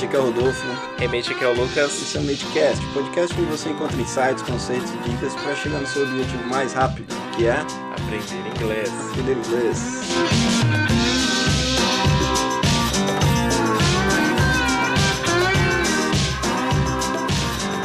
Remate, aqui é o Rodolfo. Remate, aqui é o Lucas. Esse é o Matecast, podcast onde você encontra insights, conceitos e dicas para chegar no seu objetivo mais rápido, que é aprender inglês. Aprender inglês.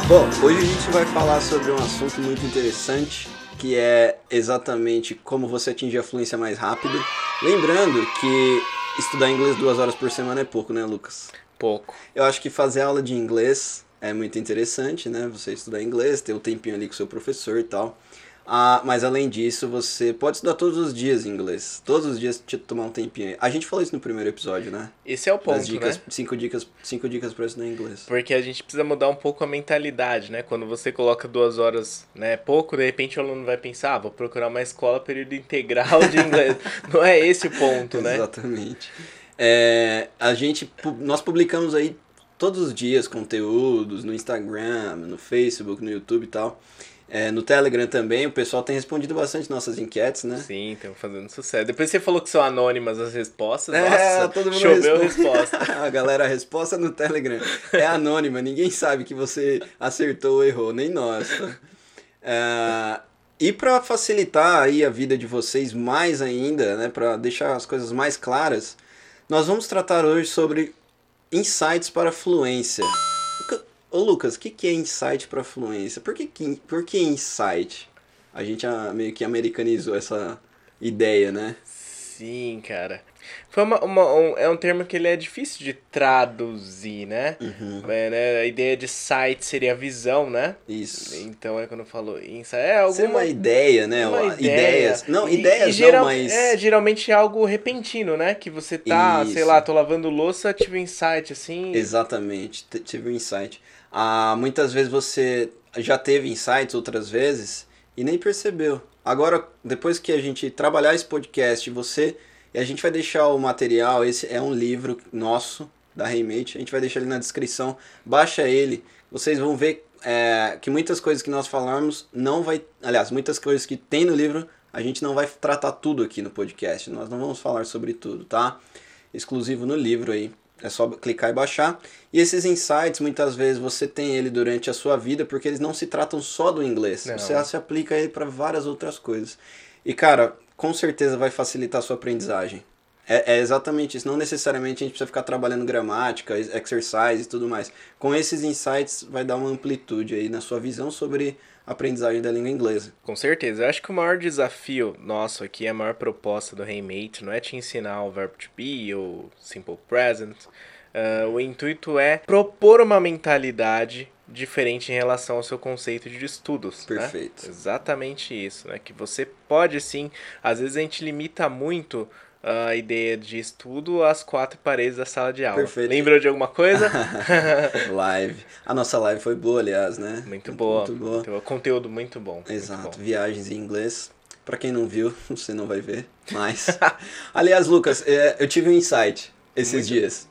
Bom, hoje a gente vai falar sobre um assunto muito interessante, que é exatamente como você atingir a fluência mais rápido. Lembrando que estudar inglês duas horas por semana é pouco, né, Lucas? Pouco. Eu acho que fazer aula de inglês é muito interessante, né? Você estudar inglês, ter o um tempinho ali com o seu professor e tal. Ah, mas além disso, você pode estudar todos os dias inglês. Todos os dias te tomar um tempinho. A gente falou isso no primeiro episódio, né? Esse é o ponto, dicas, né? Cinco dicas, cinco dicas para estudar inglês. Porque a gente precisa mudar um pouco a mentalidade, né? Quando você coloca duas horas, né, pouco, de repente o aluno vai pensar, ah, vou procurar uma escola período integral de inglês. Não é esse o ponto, né? Exatamente. É, a gente, nós publicamos aí todos os dias conteúdos no Instagram, no Facebook, no YouTube e tal. É, no Telegram também, o pessoal tem respondido bastante nossas enquetes, né? Sim, estão fazendo sucesso. Depois você falou que são anônimas as respostas. É, Nossa, todo mundo choveu responde. resposta. a galera, a resposta no Telegram é anônima, ninguém sabe que você acertou ou errou, nem nós. Tá? É, e para facilitar aí a vida de vocês mais ainda, né, para deixar as coisas mais claras, nós vamos tratar hoje sobre insights para fluência. Ô Lucas, o que, que é insight para fluência? Por que, por que insight? A gente meio que americanizou essa ideia, né? Sim, cara. Foi uma, uma um, é um termo que ele é difícil de traduzir, né? Uhum. É, né? A ideia de sight seria visão, né? Isso. Então é quando eu falo insight, é alguma... Seria uma ideia, né? Uma Ideias. ideia. Não, E- ideias e geral- não, mas... É, geralmente é algo repentino, né? Que você tá, sei Isso. lá, tô lavando louça, tive um insight, assim... Exatamente, t- tive um insight. Ah, muitas vezes você já teve insights outras vezes e nem percebeu. Agora, depois que a gente trabalhar esse podcast, você e a gente vai deixar o material, esse é um livro nosso da Remate, a gente vai deixar ele na descrição, baixa ele, vocês vão ver é, que muitas coisas que nós falamos não vai, aliás, muitas coisas que tem no livro, a gente não vai tratar tudo aqui no podcast, nós não vamos falar sobre tudo, tá? Exclusivo no livro aí, é só clicar e baixar. E esses insights, muitas vezes você tem ele durante a sua vida, porque eles não se tratam só do inglês. Não. Você se aplica ele para várias outras coisas. E cara, com certeza vai facilitar a sua aprendizagem. É, é exatamente isso. Não necessariamente a gente precisa ficar trabalhando gramática, ex- exercise e tudo mais. Com esses insights vai dar uma amplitude aí na sua visão sobre a aprendizagem da língua inglesa. Com certeza. Eu acho que o maior desafio nosso aqui, a maior proposta do Rainmate, não é te ensinar o verbo to be ou simple present. Ah, o intuito é propor uma mentalidade diferente em relação ao seu conceito de estudos. né? Perfeito. Exatamente isso, né? Que você pode sim, às vezes a gente limita muito a ideia de estudo às quatro paredes da sala de aula. Perfeito. Lembrou de alguma coisa? live. A nossa live foi boa, aliás, né? muito boa. Muito boa. Muito boa. Conteúdo muito bom. muito Exato, bom. viagens em inglês. Pra quem não viu, você não vai ver, mas... Aliás, Lucas, é, eu tive um insight esses Muito. dias.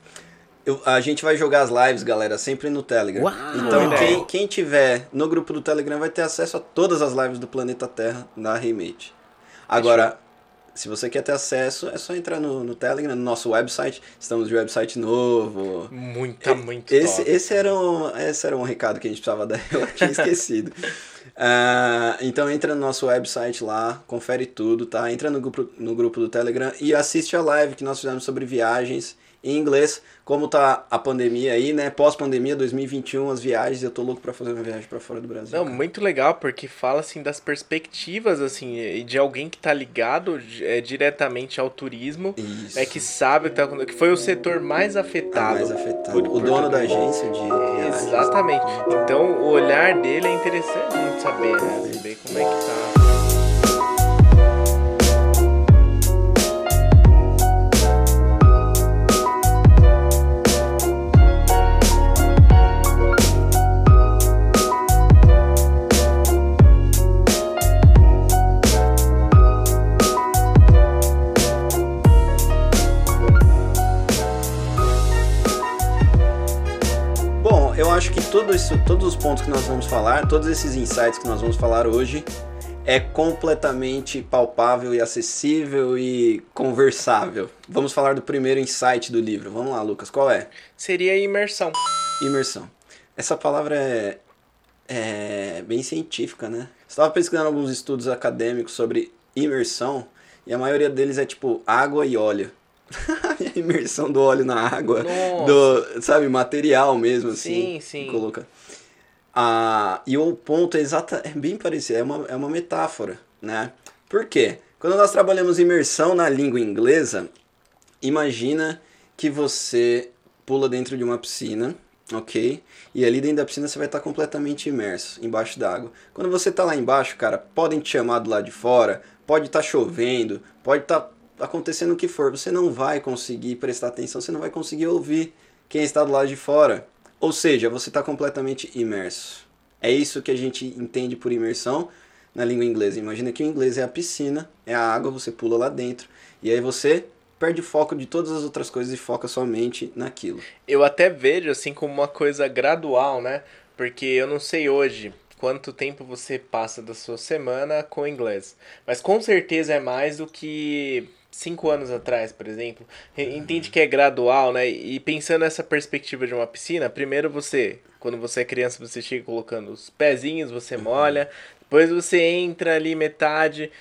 Eu- a gente vai jogar as lives, galera, sempre no Telegram. Uau! então, quem, quem tiver no grupo do Telegram vai ter acesso a todas as lives do Planeta Terra da Remate. Agora, se você quer ter acesso, é só entrar no, no Telegram, no nosso website. Estamos de website novo. Muito, tá muito Esse, top. esse, era um, esse era um recado que a gente precisava dar, eu tinha esquecido. Ah, então entra no nosso website lá, confere tudo, tá? Entra no grupo, no grupo do Telegram e assiste a live que nós fizemos sobre viagens em inglês. Como tá a pandemia aí, né? Pós-pandemia 2021, as viagens, eu tô louco pra fazer uma viagem pra fora do Brasil. Não, cara. muito legal, porque fala assim das perspectivas assim de alguém que tá ligado é, diretamente ao turismo, Isso. é que sabe o que, tá, que foi o setor mais afetado. mais afetado. por- o por dono da agência de viagens. Exatamente. Então o olhar dele é interessante a gente saber, né? Saber como é que tá. Isso, todos os pontos que nós vamos falar, todos esses insights que nós vamos falar hoje, é completamente palpável e acessível e conversável. Vamos falar do primeiro insight do livro. Vamos lá, Lucas, qual é? Seria imersão. Imersão. Essa palavra é, é bem científica, né? Estava pesquisando alguns estudos acadêmicos sobre imersão e a maioria deles é tipo água e óleo. a imersão do óleo na água, Nossa. do, sabe, material mesmo assim. Sim, sim. Coloca. Ah, e o ponto é exata, é bem parecido, é uma, é uma metáfora, né? Por quê? Quando nós trabalhamos imersão na língua inglesa, imagina que você pula dentro de uma piscina, ok? E ali dentro da piscina você vai estar completamente imerso, embaixo d'água. Quando você está lá embaixo, cara, podem te chamar do lado de fora, pode estar chovendo, pode estar acontecendo o que for, você não vai conseguir prestar atenção, você não vai conseguir ouvir quem está do lado de fora. Ou seja, você está completamente imerso. É isso que a gente entende por imersão na língua inglesa. Imagina que o inglês é a piscina, é a água, você pula lá dentro. E aí você perde o foco de todas as outras coisas e foca somente naquilo. Eu até vejo assim como uma coisa gradual, né? Porque eu não sei hoje quanto tempo você passa da sua semana com inglês. Mas com certeza é mais do que cinco anos atrás, por exemplo. Entende que é gradual, né? E pensando nessa perspectiva de uma piscina, primeiro você, quando você é criança, você chega colocando os pezinhos, você molha, depois você entra ali metade.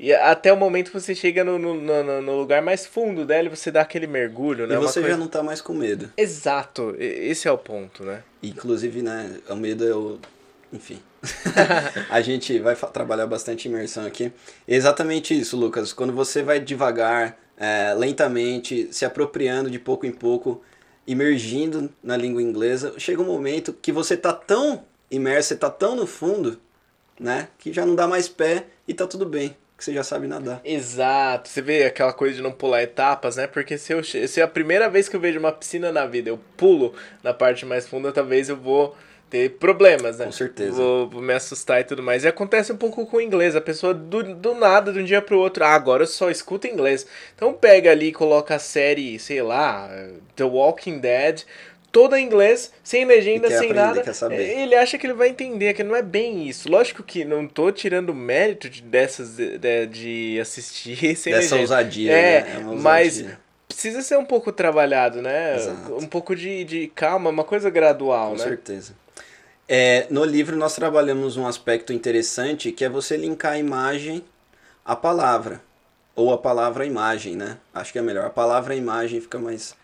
E até o momento você chega no, no, no, no lugar mais fundo dela e você dá aquele mergulho, né? E você coisa- já não tá mais com medo. Exato, esse é o ponto, né? Inclusive, né, o medo é o... Enfim. a gente vai trabalhar bastante imersão aqui. Exatamente isso, Lucas. Quando você vai devagar, é, lentamente, se apropriando de pouco em pouco, imergindo na língua inglesa, chega um momento que você tá tão imerso, você tá tão no fundo, né, que já não dá mais pé e tá tudo bem, que você já sabe nadar. Exato, você vê aquela coisa de não pular etapas, né? Porque se, eu, se é a primeira vez que eu vejo uma piscina na vida, eu pulo na parte mais funda, talvez eu vou ter problemas, né? Com certeza. Vou, vou me assustar e tudo mais. E acontece um pouco com o inglês, a pessoa do, do nada, de um dia pro outro, ah, agora eu só escuto inglês. Então pega ali e coloca a série, sei lá, The Walking Dead, toda em inglês, sem legenda, sem aprender, nada. saber. Ele acha que ele vai entender, que não é bem isso. Lógico que não tô tirando mérito de, dessas de, de- assistir sem Dessa legenda. ousadia, É, né? uma mas precisa ser um pouco trabalhado, né? Exato. Um pouco de, de calma, uma coisa gradual, Com né? certeza. É, no livro nós trabalhamos um aspecto interessante que é você linkar a imagem à palavra. Ou a palavra à imagem, né? Acho que é melhor. A palavra à imagem fica mais.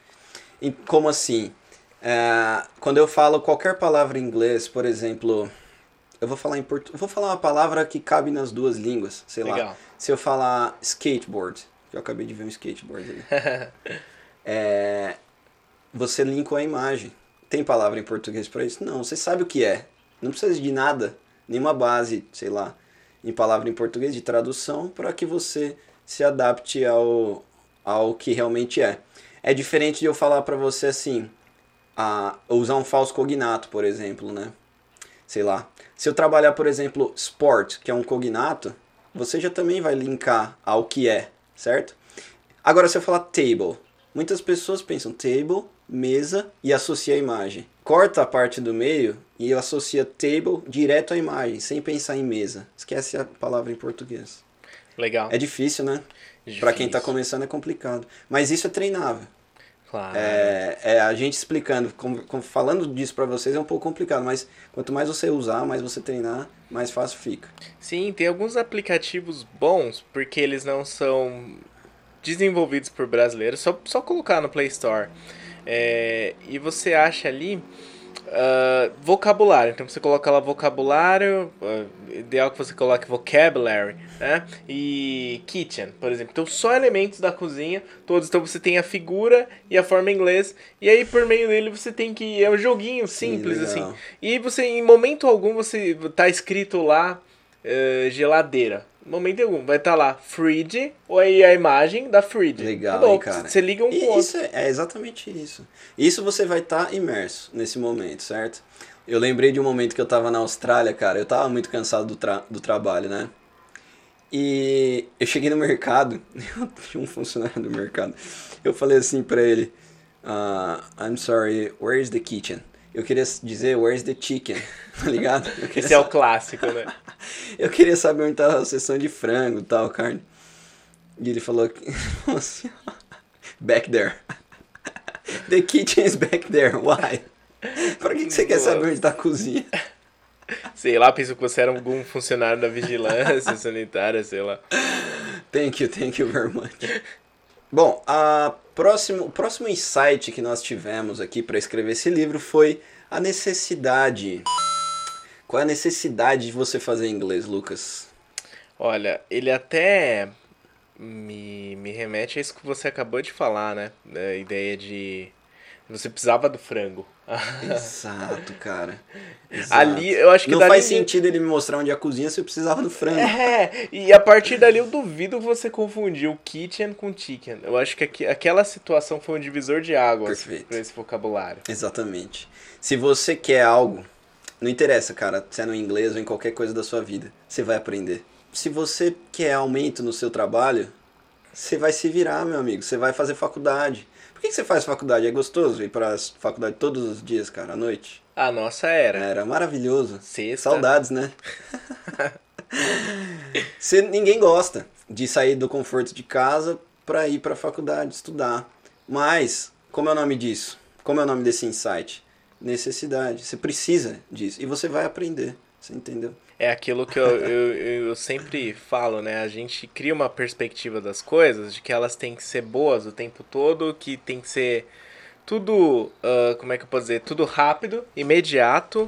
Como assim? É, quando eu falo qualquer palavra em inglês, por exemplo, eu vou falar em português. Vou falar uma palavra que cabe nas duas línguas, sei lá. Legal. Se eu falar skateboard, que eu acabei de ver um skateboard ali. É, você linkou a imagem. Tem palavra em português para isso? Não, você sabe o que é. Não precisa de nada, nenhuma base, sei lá, em palavra em português de tradução para que você se adapte ao, ao que realmente é. É diferente de eu falar para você assim, a, usar um falso cognato, por exemplo, né? Sei lá. Se eu trabalhar, por exemplo, sport, que é um cognato, você já também vai linkar ao que é, certo? Agora, se eu falar table, muitas pessoas pensam table, mesa e associa a imagem. Corta a parte do meio e associa table direto à imagem, sem pensar em mesa. Esquece a palavra em português. Legal. É difícil, né? Pra quem tá Difícil. começando é complicado. Mas isso é treinável. Claro. É, é a gente explicando, com- com- falando disso pra vocês é um pouco complicado, mas quanto mais você usar, mais você treinar, mais fácil fica. Sim, tem alguns aplicativos bons, porque eles não são desenvolvidos por brasileiros, só, só colocar no Play Store. É, e você acha ali ah, vocabulário. Então você coloca lá vocabulário, ah, ideal que você coloque vocabulary, né? E kitchen, por exemplo. Então só elementos da cozinha, todos. Então você tem a figura e a forma em inglês, e aí por meio dele você tem que. É um joguinho simples, assim. E você, em momento algum, você tá escrito lá eh, geladeira. Momento algum, vai estar lá fridge, ou aí a imagem da fridge. Legal, hein, cara? Você liga um E com isso é, é exatamente isso. Isso você vai estar imerso nesse momento, certo? Eu lembrei de um momento que eu tava na Austrália, cara. Eu tava muito cansado do, tra do trabalho, né? E eu cheguei no mercado, eu tinha um funcionário do mercado. Eu falei assim pra ele: ah, I'm sorry, where is the kitchen? Eu queria dizer where's the chicken, tá ligado? Esse é o clássico, né? eu queria saber onde tava a sessão de frango e tal, carne. E ele falou assim, back there. The kitchen is back there. Why? Pra que, que você quer saber onde tá a cozinha? Sei lá, pensou que você era algum funcionário da vigilância sanitária, sei lá. Thank you, thank you very much. Bom, a próximo, o próximo insight que nós tivemos aqui para escrever esse livro foi a necessidade. Qual é a necessidade de você fazer inglês, Lucas? Olha, ele até me, me remete a isso que você acabou de falar, né? A ideia de você precisava do frango. Exato, cara. Exato. Ali, eu acho que Não faz sentido ele me mostrar onde é a cozinha se eu precisava do frango. É, e a partir dali eu duvido você confundir o kitchen com chicken. Eu acho que aqui, aquela situação foi um divisor de águas para esse vocabulário. Exatamente. Se você quer algo, não interessa, cara, se é no inglês ou em qualquer coisa da sua vida, você vai aprender. Se você quer aumento no seu trabalho, você vai se virar, meu amigo. Você vai fazer faculdade. Por que, que você faz faculdade? É gostoso ir pra faculdade todos os dias, cara, à noite? A nossa era. Era maravilhoso. Sexta. Saudades, né? você, ninguém gosta de sair do conforto de casa para ir para a faculdade estudar. Mas, como é o nome disso? Como é o nome desse insight? Necessidade. Você precisa disso. E você vai aprender. Você entendeu? É aquilo que eu, eu, eu sempre falo, né? A gente cria uma perspectiva das coisas de que elas têm que ser boas o tempo todo, que tem que ser tudo, uh, como é que eu posso dizer? Tudo rápido, imediato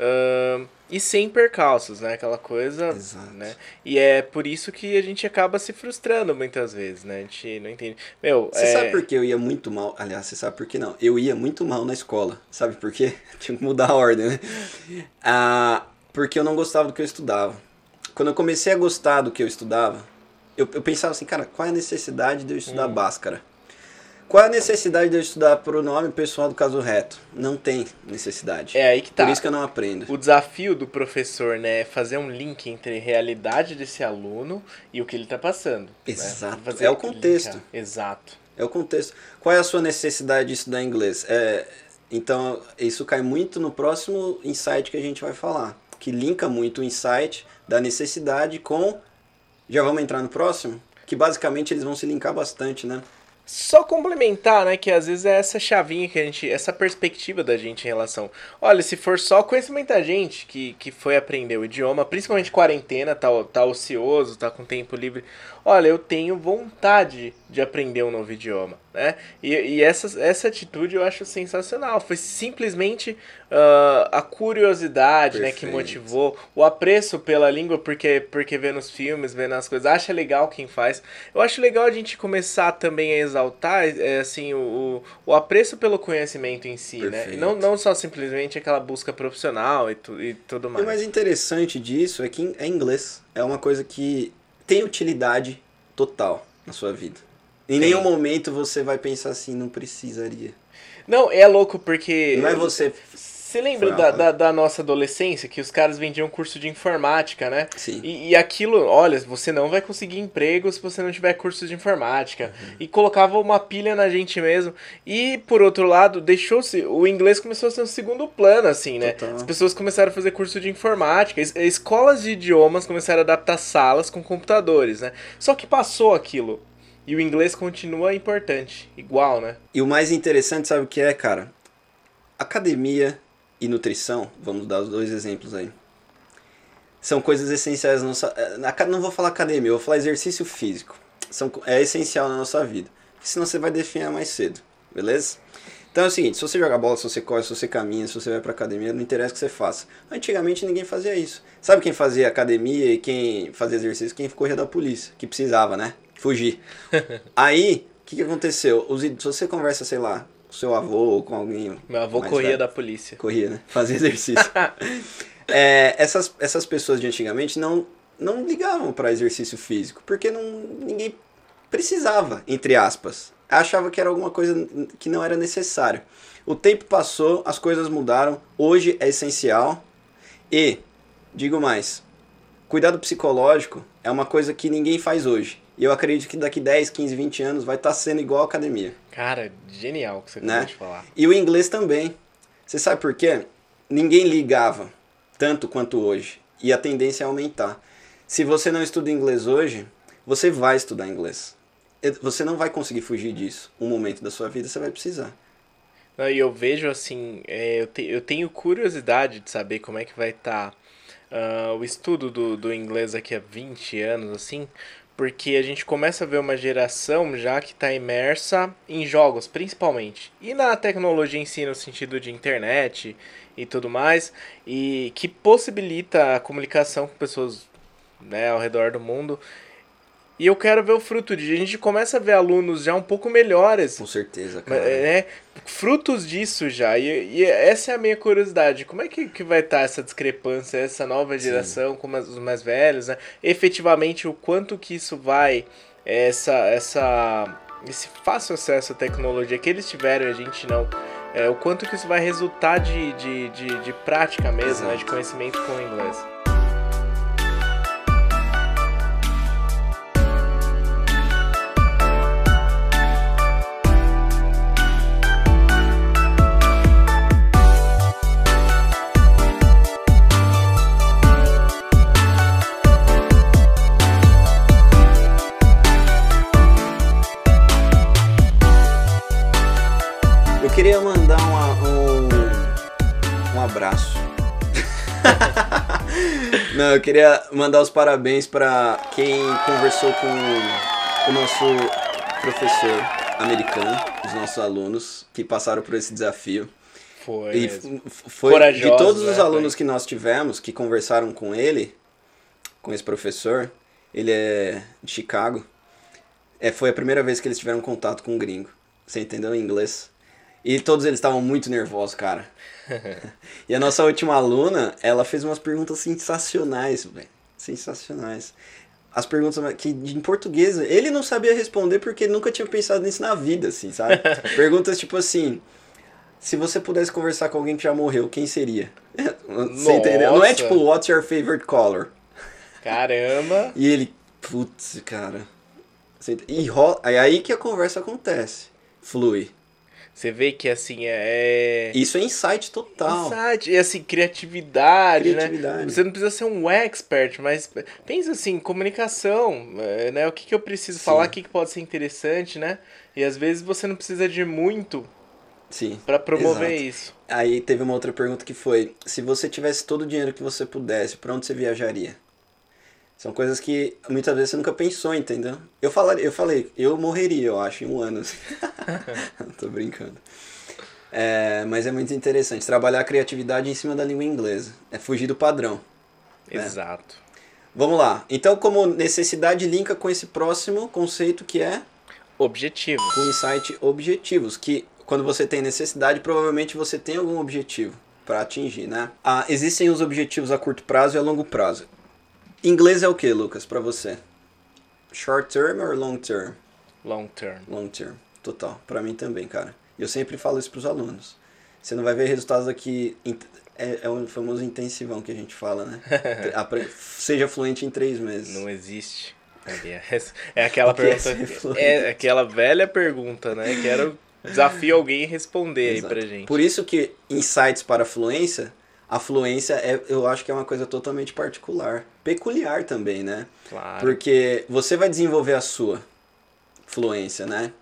uh, e sem percalços, né? Aquela coisa, Exato. né? E é por isso que a gente acaba se frustrando muitas vezes, né? A gente não entende. Meu, Você é... sabe por que eu ia muito mal? Aliás, você sabe por que não? Eu ia muito mal na escola. Sabe por quê? Tinha que mudar a ordem, né? Ah porque eu não gostava do que eu estudava. Quando eu comecei a gostar do que eu estudava, eu, eu pensava assim, cara, qual é a necessidade de eu estudar hum. Bhaskara? Qual é a necessidade de eu estudar pronome pessoal do caso reto? Não tem necessidade. É aí que tá. Por isso que eu não aprendo. O desafio do professor, né, é fazer um link entre a realidade desse aluno e o que ele está passando. Exato. Né? É o contexto. Linkar. Exato. É o contexto. Qual é a sua necessidade de estudar inglês? É, então, isso cai muito no próximo insight que a gente vai falar que linka muito o insight da necessidade com. Já vamos entrar no próximo? Que basicamente eles vão se linkar bastante, né? Só complementar, né, que às vezes é essa chavinha que a gente, essa perspectiva da gente em relação. Olha, se for só conhecimento da gente que, que foi aprender o idioma, principalmente quarentena, tá, tá ocioso, tá com tempo livre. Olha, eu tenho vontade de aprender um novo idioma, né? E, e essa, essa atitude eu acho sensacional. Foi simplesmente uh, a curiosidade, Perfeito. né, que motivou, o apreço pela língua, porque, porque vê nos filmes, vê nas coisas, acha legal quem faz. Eu acho legal a gente começar também a exaltar, é, assim, o, o apreço pelo conhecimento em si, Perfeito. né? E não, não só simplesmente aquela busca profissional e, tu, e tudo mais. E o mais interessante disso é que é inglês. É uma coisa que tem utilidade total na sua vida. Em nenhum momento você vai pensar assim, não precisaria. Não, é louco porque. Não é você. Você lembra da, da, da, nossa adolescência que os caras vendiam curso de informática, né? Sim. E, e aquilo, olha, você não vai conseguir emprego se você não tiver curso de informática. Uhum. E colocava uma pilha na gente mesmo. E, por outro lado, deixou-se. O inglês começou a ser um segundo plano, assim, né? Total. As pessoas começaram a fazer curso de informática. Es, escolas de idiomas começaram a adaptar salas com computadores, né? Só que passou aquilo. E o inglês continua importante, igual, né? E o mais interessante, sabe o que é, cara? Academia e nutrição, vamos dar os dois exemplos aí. São coisas essenciais na nossa. Eh, não vou falar academia, vou falar exercício físico. São, é essencial na nossa vida. Senão você vai definhar mais cedo, beleza? Então é o seguinte, se você joga bola, se você corre, se você caminha, se você vai pra academia, não interessa o que você faça. Antigamente ninguém fazia isso. Sabe quem fazia academia e quem fazia exercício? Quem corria da polícia, que precisava, né? Fugir. Aí, o que, que aconteceu? Os, se você conversa, sei lá, seu avô ou com alguém. Meu avô corria velho, da polícia. Corria, né? Fazia exercício. é, essas, essas pessoas de antigamente não, não ligavam para exercício físico, porque não, ninguém precisava, entre aspas. Achava que era alguma coisa que não era necessário. O tempo passou, as coisas mudaram, hoje é essencial. E, digo mais, cuidado psicológico é uma coisa que ninguém faz hoje. E eu acredito que daqui 10, 15, 20 anos vai estar tá sendo igual a academia. Cara, genial que você acabou né? de falar. E o inglês também. Você sabe por quê? Ninguém ligava tanto quanto hoje. E a tendência é aumentar. Se você não estuda inglês hoje, você vai estudar inglês. Você não vai conseguir fugir disso. Um momento da sua vida você vai precisar. E eu vejo assim, é, eu, te, eu tenho curiosidade de saber como é que vai estar tá, uh, o estudo do, do inglês daqui a 20 anos, assim, porque a gente começa a ver uma geração já que está imersa em jogos, principalmente, e na tecnologia em si, no sentido de internet e tudo mais, e que possibilita a comunicação com pessoas né, ao redor do mundo. E eu quero ver o fruto disso. A gente começa a ver alunos já um pouco melhores. Com certeza, cara. É, frutos disso já. E, e, essa é a minha curiosidade. Como é que, que vai estar tá essa discrepância, essa nova geração Sim. com os mais velhos, né? Efetivamente, o quanto que isso vai, essa, essa, esse fácil acesso à tecnologia que eles tiveram e a gente não. É, o quanto que isso vai resultar de, de, de, de prática mesmo, né? De conhecimento com o inglês. Não, eu queria mandar os parabéns para quem conversou com o nosso professor americano, os nossos alunos que passaram por esse desafio. Foi. E foi de todos os né, alunos que nós tivemos que conversaram com ele, com esse professor, ele é de Chicago. É, foi a primeira vez que eles tiveram contato com um gringo. Você entendeu em inglês? E todos eles estavam muito nervosos, cara. e a nossa última aluna, ela fez umas perguntas sensacionais, velho. Sensacionais. As perguntas que em português, ele não sabia responder porque nunca tinha pensado nisso na vida, assim, sabe? perguntas tipo assim: se você pudesse conversar com alguém que já morreu, quem seria? Você entendeu? Não é tipo, what's your favorite color? Caramba! e ele, putz, cara. E rola, aí que a conversa acontece. Flui. Você vê que assim é, é. Isso é insight total. Insight, e assim, criatividade, né? criatividade. né? Você não precisa ser um expert, mas pensa assim, comunicação, é, né? O que, que eu preciso Sim. falar, o que, que pode ser interessante, né? E às vezes você não precisa de muito Sim. para promover exato. isso. Aí teve uma outra pergunta que foi: se você tivesse todo o dinheiro que você pudesse, para onde você viajaria? São coisas que muitas vezes você nunca pensou, entendeu? Eu, falaria, eu falei, eu morreria, eu acho, em um ano. Assim. Tô brincando. É, mas é muito interessante. Trabalhar a criatividade em cima da língua inglesa. É fugir do padrão. Né? Exato. Né? Vamos lá. Então, como necessidade linka com esse próximo conceito que é... Objetivos. Com insight objetivos. Que quando você tem necessidade, provavelmente você tem algum objetivo para atingir, né? Ah, existem os objetivos a curto prazo e a longo prazo. Inglês é o que, Lucas, para você? Short term ou long term? Long term. Long term, total. Para mim também, cara. Eu sempre falo isso pros alunos. Você não vai ver resultados aqui. É, é o famoso intensivão que a gente fala, né? Seja fluente em três meses. Não existe. É aquela é pergunta. É, é aquela velha pergunta, né? Quero desafio alguém responder Exato. aí pra gente. Por isso que insights para fluência a fluência é, eu acho que é uma coisa totalmente particular, peculiar também, né? Claro. Porque você vai desenvolver a sua fluência, né?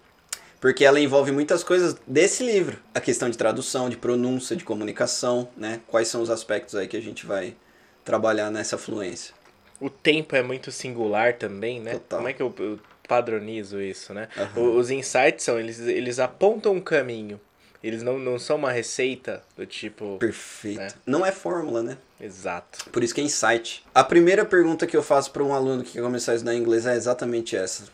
Porque ela envolve muitas coisas desse livro, a questão de tradução, de pronúncia, de comunicação, né? Quais são os aspectos aí que a gente vai trabalhar nessa fluência? O tempo é muito singular também, né? Total. Como é que eu, eu padronizo isso, né? Uhum. Os insights são, eles, eles apontam um caminho. Eles não, não são uma receita do tipo. Perfeito. Né? Não é fórmula, né? Exato. Por isso que é insight. A primeira pergunta que eu faço para um aluno que quer começar a estudar inglês é exatamente essa: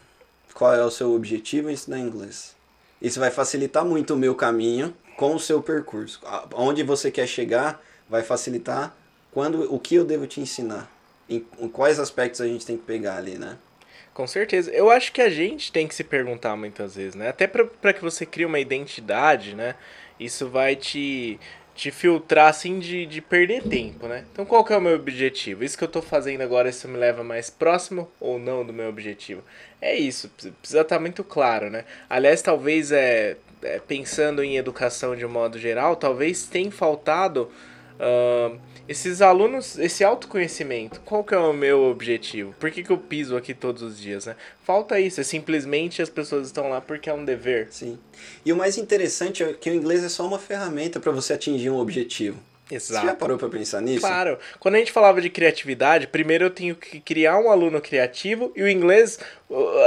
Qual é o seu objetivo em estudar inglês? Isso vai facilitar muito o meu caminho com o seu percurso. Onde você quer chegar vai facilitar quando o que eu devo te ensinar. Em, em quais aspectos a gente tem que pegar ali, né? Com certeza. Eu acho que a gente tem que se perguntar muitas vezes, né? Até para que você crie uma identidade, né? Isso vai te, te filtrar, assim, de, de perder tempo, né? Então, qual que é o meu objetivo? Isso que eu tô fazendo agora, isso me leva mais próximo ou não do meu objetivo? É isso, precisa estar tá muito claro, né? Aliás, talvez é é, pensando em educação de um modo geral, talvez tenha faltado uh, esses alunos, esse autoconhecimento. Qual que é o meu objetivo? Por que, que eu piso aqui todos os dias? Né? Falta isso, é simplesmente as pessoas estão lá porque é um dever. Sim. E o mais interessante é que o inglês é só uma ferramenta para você atingir um objetivo. Exato. Você já parou para pensar nisso? Claro. Quando a gente falava de criatividade, primeiro eu tenho que criar um aluno criativo e o inglês,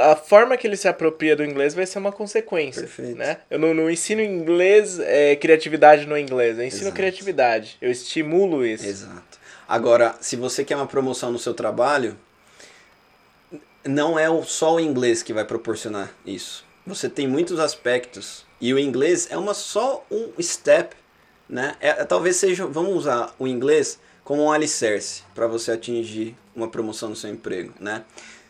a forma que ele se apropria do inglês vai ser uma consequência. Perfeito. Né? Eu não, não ensino inglês, é, criatividade no inglês, eu ensino Exato. criatividade. Eu estimulo isso. Exato. Agora, se você quer uma promoção no seu trabalho, não é só o inglês que vai proporcionar isso. Você tem muitos aspectos e o inglês é uma só um step, né? É, é- talvez seja, vamos usar o inglês como um alicerce para você atingir uma promoção no seu emprego, né?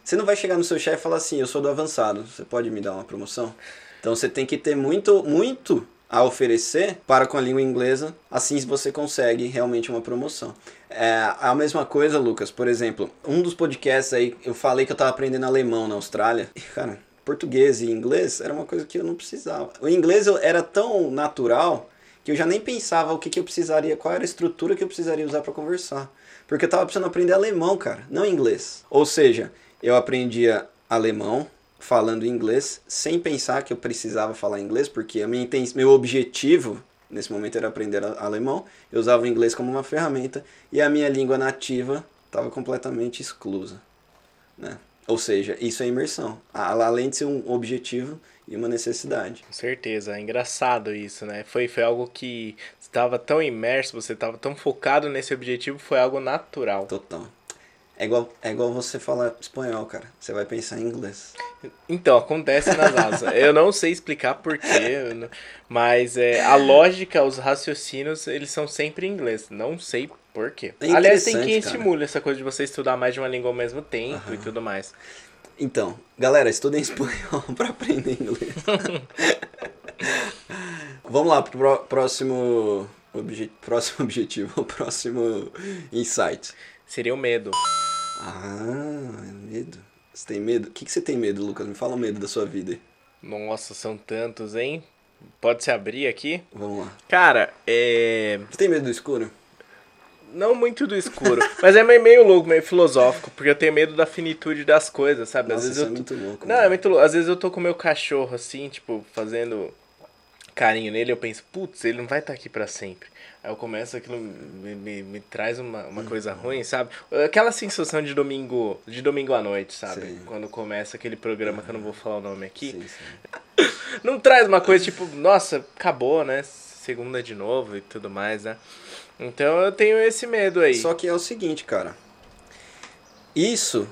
Você não vai chegar no seu chefe e falar assim, eu sou do avançado, você pode me dar uma promoção? Então você tem que ter muito, muito a oferecer para com a língua inglesa, assim você consegue realmente uma promoção. É a mesma coisa, Lucas, por exemplo, um dos podcasts aí, eu falei que eu estava aprendendo alemão na Austrália, e cara, português e inglês era uma coisa que eu não precisava. O inglês era tão natural que eu já nem pensava o que, que eu precisaria, qual era a estrutura que eu precisaria usar para conversar. Porque eu tava precisando aprender alemão, cara, não inglês. Ou seja, eu aprendia alemão falando inglês sem pensar que eu precisava falar inglês, porque a minha inten- meu objetivo nesse momento era aprender alemão. Eu usava o inglês como uma ferramenta e a minha língua nativa estava completamente exclusa, né? Ou seja, isso é imersão, além de ser um objetivo e uma necessidade. Com certeza, é engraçado isso, né? Foi, foi algo que estava tão imerso, você estava tão focado nesse objetivo, foi algo natural. Total. É igual, é igual você falar espanhol, cara. Você vai pensar em inglês. Então, acontece nas aulas. Eu não sei explicar porquê, não- mas é, a lógica, os raciocínios, eles são sempre em inglês. Não sei porquê. É Aliás, tem quem cara. estimule essa coisa de você estudar mais de uma língua ao mesmo tempo e tudo mais. Então, galera, estudem espanhol para aprender inglês. Vamos lá pro pró- próximo, obje, próximo objetivo, o próximo insight. Seria o medo. Ah, medo. Você tem medo? O que, que você tem medo, Lucas? Me fala o medo da sua vida. aí. Nossa, são tantos, hein? Pode se abrir aqui? Vamos lá. Cara, é. Você tem medo do escuro? Não muito do escuro, mas é meio, louco, meio filosófico, porque eu tenho medo da finitude das coisas, sabe? Nossa, Às vezes isso eu é muito louco. Não, mano. é muito louco. Às vezes eu tô com o meu cachorro assim, tipo, fazendo carinho nele, eu penso, putz, ele não vai estar aqui pra sempre. Aí eu começo aquilo me, me, me traz uma, uma coisa Uhum. ruim, sabe? Aquela sensação de domingo, de domingo à noite, sabe? Sim. Quando começa aquele programa que eu não vou falar o nome aqui. Sim, sim. Não traz uma coisa tipo, nossa, acabou, né? Segunda de novo e tudo mais, né? Então eu tenho esse medo aí. Só que é o seguinte, cara. Isso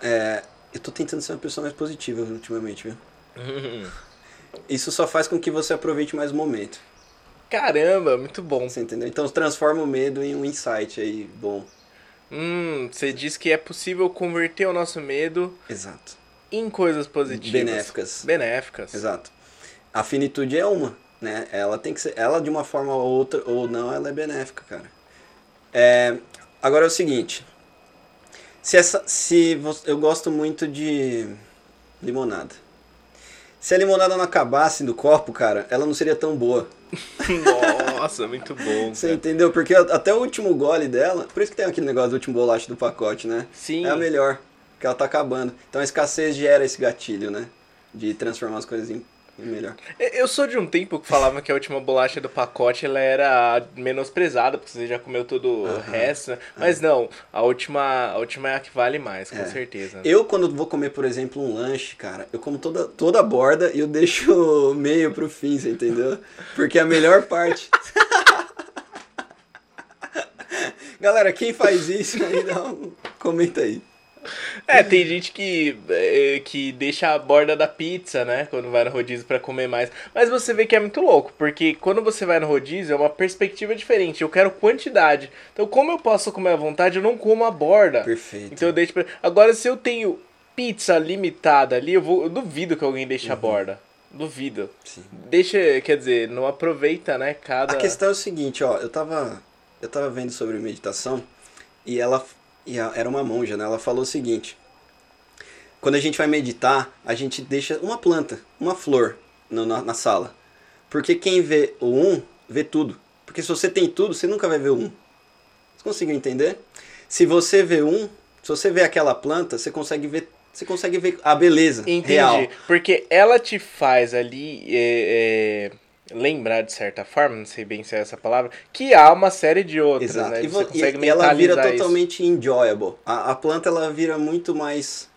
é. Eu tô tentando ser uma pessoa mais positiva ultimamente, viu? Isso só faz com que você aproveite mais o momento. Caramba, muito bom. Você entendeu? Então transforma o medo em um insight aí bom. Hum, você diz que é possível converter o nosso medo Exato. em coisas positivas. Benéficas. Benéficas. Exato. A finitude é uma, né? Ela tem que ser. Ela de uma forma ou outra, ou não, ela é benéfica, cara. É, agora é o seguinte. Se essa. Se vo- eu gosto muito de limonada. Se a limonada não acabasse do copo, cara, ela não seria tão boa. Nossa, muito bom. Você cara. entendeu? Porque até o último gole dela. Por isso que tem aquele negócio do último bolacha do pacote, né? Sim. É a melhor. Porque ela tá acabando. Então a escassez gera esse gatilho, né? De transformar as coisas em, em melhor. Eu sou de um tempo que falava que a última bolacha do pacote ela era menosprezada, porque você já comeu todo o Aham. resto, né? Mas não, a última, a última é a que vale mais, com É. certeza. Eu, quando vou comer, por exemplo, um lanche, cara, eu como toda, toda a borda e eu deixo o meio pro fim, você entendeu? Porque é a melhor parte. Galera, quem faz isso aí, dá um... comenta aí. É, tem gente que, é, que deixa a borda da pizza, né? Quando vai no rodízio pra comer mais. Mas você vê que é muito louco, porque quando você vai no rodízio é uma perspectiva diferente. Eu quero quantidade. Então, como eu posso comer à vontade, eu não como a borda. Perfeito. Então eu deixo pra... Agora, se eu tenho pizza limitada ali, eu, vou... eu duvido que alguém deixe a borda. Duvido. Sim. Deixa, quer dizer, não aproveita, né? Cada. A questão é o seguinte, ó, eu tava, eu tava vendo sobre meditação e ela e era uma monja, né? Ela falou o seguinte: quando a gente vai meditar, a gente deixa uma planta, uma flor no- na, na sala. Porque quem vê o um, vê tudo. Porque se você tem tudo, você nunca vai ver o um. Você conseguiu entender? Se você vê um, se você vê aquela planta, você consegue ver, você consegue ver a beleza Entendi. real. Porque ela te faz ali é, é, lembrar, de certa forma, não sei bem se é essa palavra, que há uma série de outras, Exato. né? E, Você vo- consegue e ela vira isso. totalmente enjoyable. A, a planta ela vira muito mais.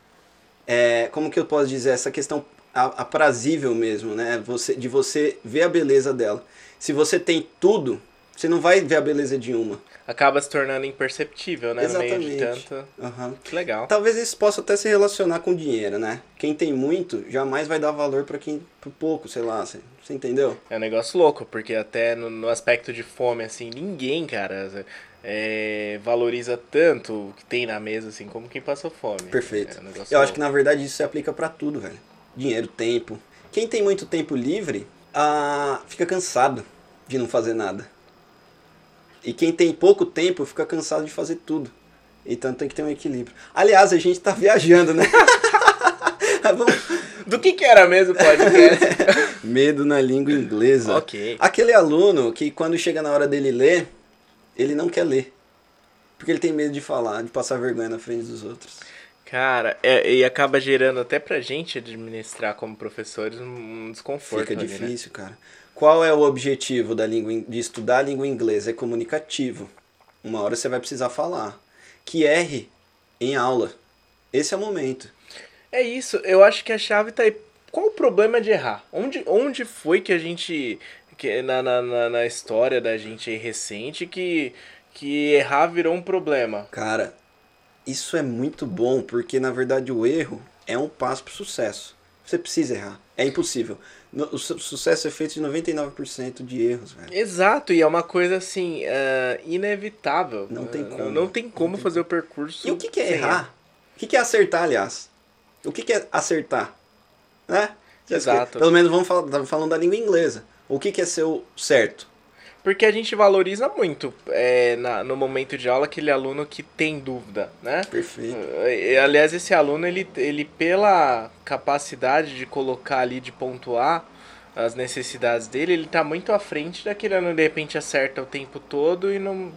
é, como que eu posso dizer? Essa questão aprazível mesmo, né? Você, de você ver a beleza dela. Se você tem tudo, você não vai ver a beleza de uma. Acaba se tornando imperceptível, né? No meio de Exatamente. tanto. Aham. Que legal. Talvez isso possa até se relacionar com dinheiro, né? Quem tem muito jamais vai dar valor para quem pro pouco, sei lá, você, você entendeu? É um negócio louco, porque até no, no aspecto de fome, assim, ninguém, cara, é, valoriza tanto o que tem na mesa, assim, como quem passou fome. Perfeito. É um Eu acho que louco. na verdade isso se aplica para tudo, velho. Dinheiro, tempo. Quem tem muito tempo livre, ah, fica cansado de não fazer nada. E quem tem pouco tempo fica cansado de fazer tudo. Então tem que ter um equilíbrio. Aliás, a gente tá viajando, né? Do que que era mesmo o podcast? Medo na língua inglesa. ok. Aquele aluno que quando chega na hora dele ler, ele não quer ler. Porque ele tem medo de falar, de passar vergonha na frente dos outros. Cara, é- e acaba gerando até pra gente administrar como professores um desconforto. Fica ali, né? difícil, cara. Qual é o objetivo da língua, de estudar a língua inglesa? É comunicativo. Uma hora você vai precisar falar. Que erre em aula. Esse é o momento. É isso, eu acho que a chave tá aí. Qual o problema de errar? Onde, onde foi que a gente. Que na, na, na, história da gente recente que, que errar virou um problema? Cara, isso é muito bom, porque na verdade o erro é um passo pro sucesso. Você precisa errar. É impossível. O su- sucesso é feito de 99% de erros, velho. Exato, e é uma coisa assim, ah, inevitável. Não tem Ah, como. Não, não tem como fazer o percurso. E o que, que é sem errar? O que, que é acertar, aliás? O que, que é acertar? Né? Exato. Pelo menos vamos falar, tava falando da língua inglesa. O que, que é ser o certo? Porque a gente valoriza muito é, na- no momento de aula aquele aluno que tem dúvida, né? Perfeito. Eh, Aliás, esse aluno, ele, ele pela capacidade de colocar ali, de pontuar as necessidades dele, ele tá muito à frente daquele aluno, de repente acerta o tempo todo e não,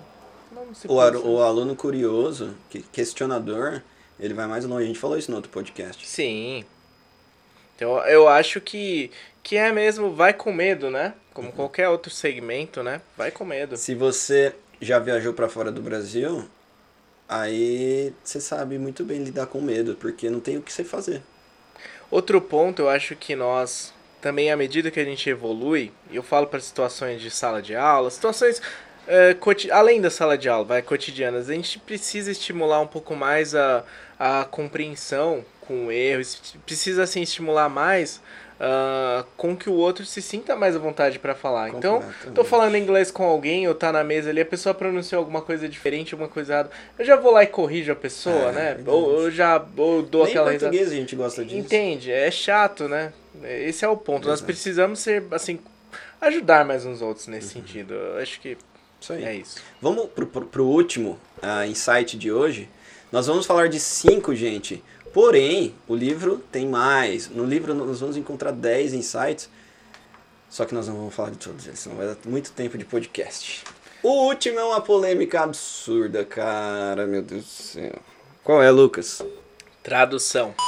não se O, o aluno curioso, que- questionador, ele vai mais longe. A gente falou isso no outro podcast. Sim. Então, eu acho que, que é mesmo, vai com medo, né? Como Uhum. qualquer outro segmento, né? Vai com medo. Se você já viajou para fora do Brasil, aí você sabe muito bem lidar com medo, porque não tem o que você fazer. Outro ponto, eu acho que nós, também à medida que a gente evolui, eu falo para situações de sala de aula, situações coti- além da sala de aula, vai, cotidianas, a gente precisa estimular um pouco mais a, a compreensão com o erro, es- precisa assim, estimular mais ah, com que o outro se sinta mais à vontade para falar. Então, tô Completamente. falando inglês com alguém, ou tá na mesa ali, a pessoa pronunciou alguma coisa diferente, alguma coisa errada, eu já vou lá e corrijo a pessoa, É, né? Ou eu já ou dou Nem em aquela risada. português a gente gosta disso. Entende? É chato, né? Esse é o ponto. Nós Exato. precisamos ser, assim, ajudar mais uns outros nesse sentido. Eu acho que Isso aí. é isso. Vamos pro, pro, pro último ah, insight de hoje. Nós vamos falar de cinco, gente. Porém, o livro tem mais. No livro nós vamos encontrar 10 insights. Só que nós não vamos falar de todos eles, senão vai dar muito tempo de podcast. O último é uma polêmica absurda, cara. Meu Deus do céu. Qual é, Lucas? Tradução.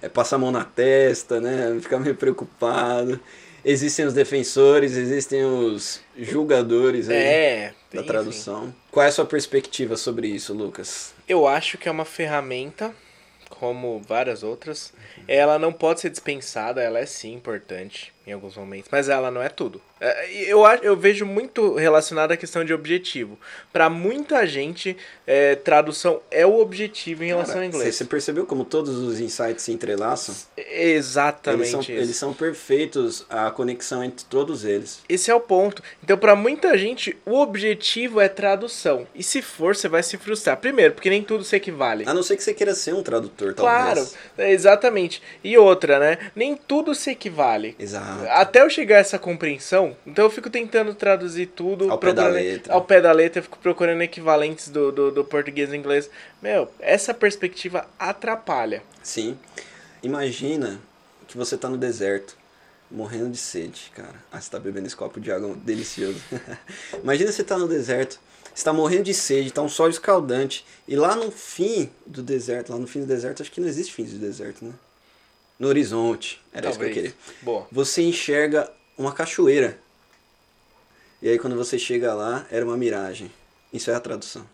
É passar a mão na testa, né? Ficar meio preocupado. Existem os defensores, existem os julgadores aí É. da tradução. Qual é a sua perspectiva sobre isso, Lucas? Eu acho que é uma ferramenta, como várias outras. Ela não pode ser dispensada, ela é sim importante em alguns momentos, mas ela não é tudo. É, Eu, eu vejo muito relacionado à questão de objetivo. Para muita gente, é, tradução é o objetivo em relação ao Cara, inglês. Você percebeu como todos os insights se entrelaçam? Exatamente Eles são, isso. eles são perfeitos, a conexão entre todos eles. Esse é o ponto. Então, pra muita gente, o objetivo é tradução. E se for, você vai se frustrar. Primeiro, porque nem tudo se equivale. A não ser que você queira ser um tradutor, Claro, talvez. é, exatamente. E outra, né? Nem tudo se equivale. Exato. Até eu chegar a essa compreensão, então eu fico tentando traduzir tudo Ao pé da letra. Ao pé da letra, eu fico procurando equivalentes do, do, do português e inglês. Meu, essa perspectiva atrapalha. Sim. Imagina que você tá no deserto. morrendo de sede, cara. Ah, você tá bebendo esse copo de água delicioso. Imagina você tá no deserto, você tá morrendo de sede, tá um sol escaldante, e lá no fim do deserto, lá no fim do deserto, acho que não existe fim do deserto, né? No horizonte, era Talvez. isso que eu queria. Boa. Você enxerga uma cachoeira. E aí quando você chega lá, era uma miragem. Isso é a tradução.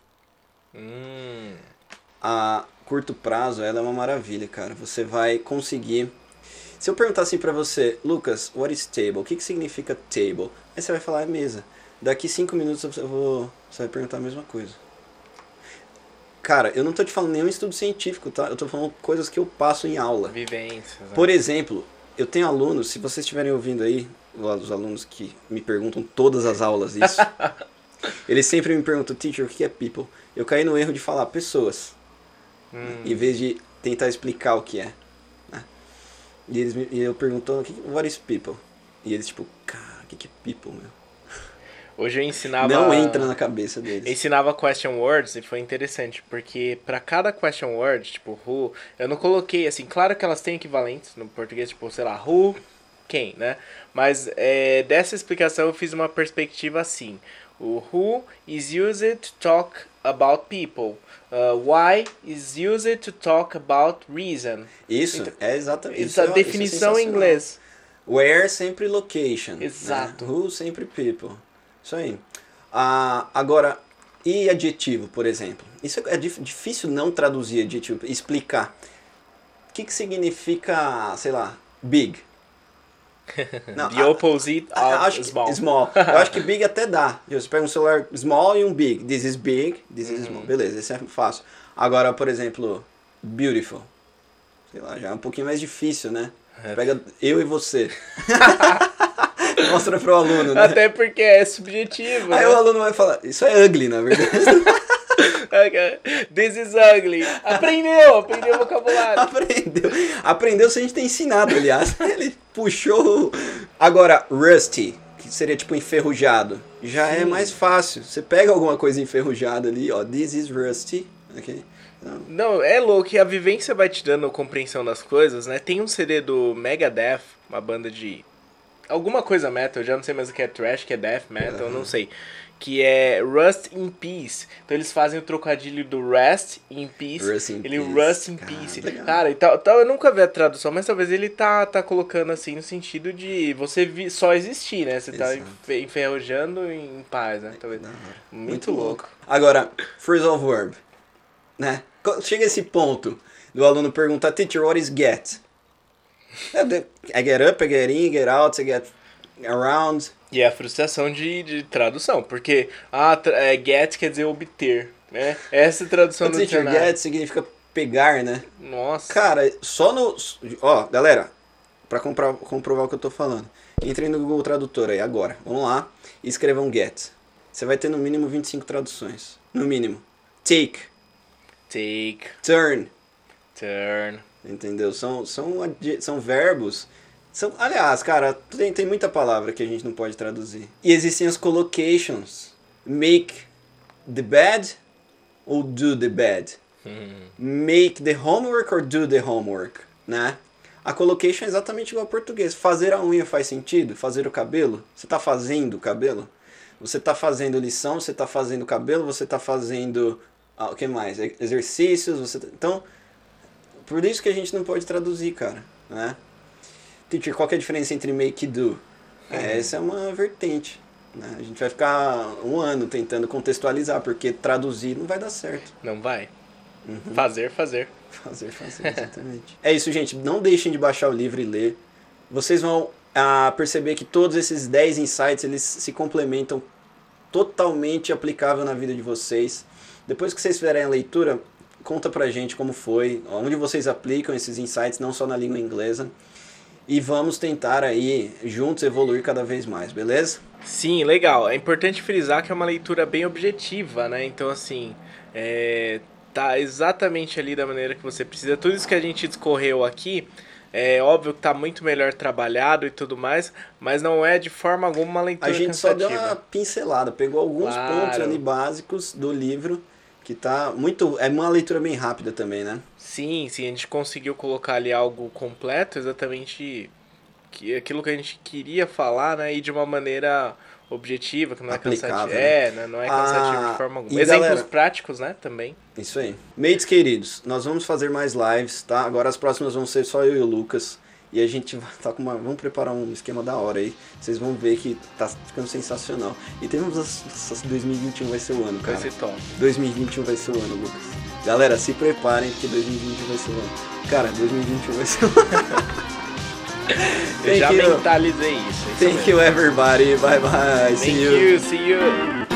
Hum. a curto prazo ela é uma maravilha, cara. Você vai conseguir. Se eu perguntar assim pra você, Lucas, what is table? O que, que significa table? Aí você vai falar, é mesa. Daqui cinco minutos eu vou. Você vai perguntar a mesma coisa. Cara, eu não tô te falando nenhum estudo científico, tá? Eu tô falando coisas que eu passo em aula. Vivências. né? Por exemplo, eu tenho alunos, se vocês estiverem ouvindo aí, os alunos que me perguntam todas as aulas isso, eles sempre me perguntam, teacher, o que é people? Eu caí no erro de falar pessoas, Hum. em vez de tentar explicar o que é. né? E, eles me, e eu perguntando, what is people? E eles tipo, cara, o que, que é people, meu? Hoje eu ensinava. Não entra na cabeça Eu deles. ensinava question words e foi interessante, porque pra cada question word, tipo, who, eu não coloquei assim, claro que elas têm equivalentes no português, tipo, sei lá, who, quem, né? Mas é, dessa explicação eu fiz uma perspectiva assim. O who is used to talk about people. Uh, why is used to talk about reason. Isso Então, é exatamente Essa isso é- definição isso é em sensacional. inglês. Where sempre location. né? Exato. Who sempre people. Isso aí. Ah, agora, e adjetivo, por exemplo? Isso é dif- difícil não traduzir adjetivo, explicar. O que, que significa, sei lá, big? Não, The opposite a- of small. small. Eu acho que big até dá. Você pega um celular small e um big. This is big, this Uhum. is small. Beleza, esse é fácil. Agora, por exemplo, beautiful. Sei lá, já é um pouquinho mais difícil, né? É. Pega eu e você. Mostra pro aluno, né? Até porque é subjetivo. Aí né? o aluno vai falar, isso é ugly, na verdade. This is ugly. Aprendeu, aprendeu o vocabulário. Aprendeu. Aprendeu se a gente ter ensinado, aliás. Ele puxou. Agora, rusty, que seria tipo enferrujado, já é Sim. mais fácil. Você pega alguma coisa enferrujada ali, ó, this is rusty, ok? Então, Não, é louco a vivência vai te dando compreensão das coisas, né? Tem um CD do Megadeth, uma banda de alguma coisa metal, eu já não sei mais o que é trash, que é death metal, eu não sei. Que é Rust in Peace. Então eles fazem o trocadilho do Rest in Peace. Rust in ele Peace. Rust in Cara, Peace. legal. Cara, e tal, tal, eu nunca vi a tradução, mas talvez ele tá, tá colocando assim no sentido de você vi- só existir, né? Você tá Exato. enfe- enferrujando em paz, né? Talvez. da hora. Muito, louco. Agora, phrasal verb, né? Chega esse ponto do aluno perguntar, teacher, what is get? É, I get up, I get in, get out, I get around. E é a frustração de, de tradução, porque ah, é, get quer dizer obter, né? Essa é a tradução do dicionário. get significa pegar, né? Nossa. Cara, só no. Ó, galera, pra comprar, comprovar o que eu tô falando. Entrem no Google Tradutor aí agora. Vamos lá e escrevam get. Você vai ter no mínimo 25 traduções. No mínimo. Take, Take, turn. turn. Entendeu? São, são, são verbos. São, aliás, cara, tem, tem muita palavra que a gente não pode traduzir. E existem as collocations. Make the bed ou do the bed. Make the homework or do the homework, né? A collocation é exatamente igual ao português. Fazer a unha faz sentido? Fazer o cabelo? Você está fazendo o cabelo? Você está fazendo lição, você está fazendo cabelo, você está fazendo... Ah, o que mais? Exercícios, você... tá- Então, por isso que a gente não pode traduzir, cara, né? Teacher, qual que é a diferença entre make e do? É, essa é uma vertente. Né? A gente vai ficar um ano tentando contextualizar, porque traduzir não vai dar certo. Não vai. Uhum. Fazer, fazer. Fazer, fazer, exatamente. é isso, gente. Não deixem de baixar o livro e ler. Vocês vão ah, perceber que todos esses 10 insights, eles se complementam totalmente aplicável na vida de vocês. Depois que vocês fizerem a leitura, conta pra gente como foi, onde vocês aplicam esses insights, não só na língua inglesa. E vamos tentar aí, juntos, evoluir cada vez mais, beleza? Sim, legal. É importante frisar que é uma leitura bem objetiva, né? Então, assim, é, tá exatamente ali da maneira que você precisa. Tudo isso que a gente discorreu aqui, é óbvio que tá muito melhor trabalhado e tudo mais, mas não é de forma alguma uma leitura A gente só deu cansativa. uma pincelada, pegou alguns Claro. pontos ali básicos do livro, que tá muito. É uma leitura bem rápida também, né? Sim, sim, a gente conseguiu colocar ali algo completo, exatamente que, aquilo que a gente queria falar, né? E de uma maneira objetiva, que não é cansativo. né? É, né, não é cansativo Ah, de forma alguma. Exemplos galera- práticos, né? Também. Isso aí. Mates queridos, nós vamos fazer mais lives, tá? Agora as próximas vão ser só eu e o Lucas. E a gente vai tá com uma. Vamos preparar um esquema da hora aí. Vocês vão ver que tá ficando sensacional. E temos as, as 2021 vai ser o ano, Vai cara. ser top. 2021 vai ser o ano, Lucas. Galera, se preparem porque 2021 vai ser o ano. Cara, 2021 vai ser o ano. Eu já Thank you. mentalizei isso. isso Thank mesmo. you everybody. Bye bye. See Thank you. you. See you.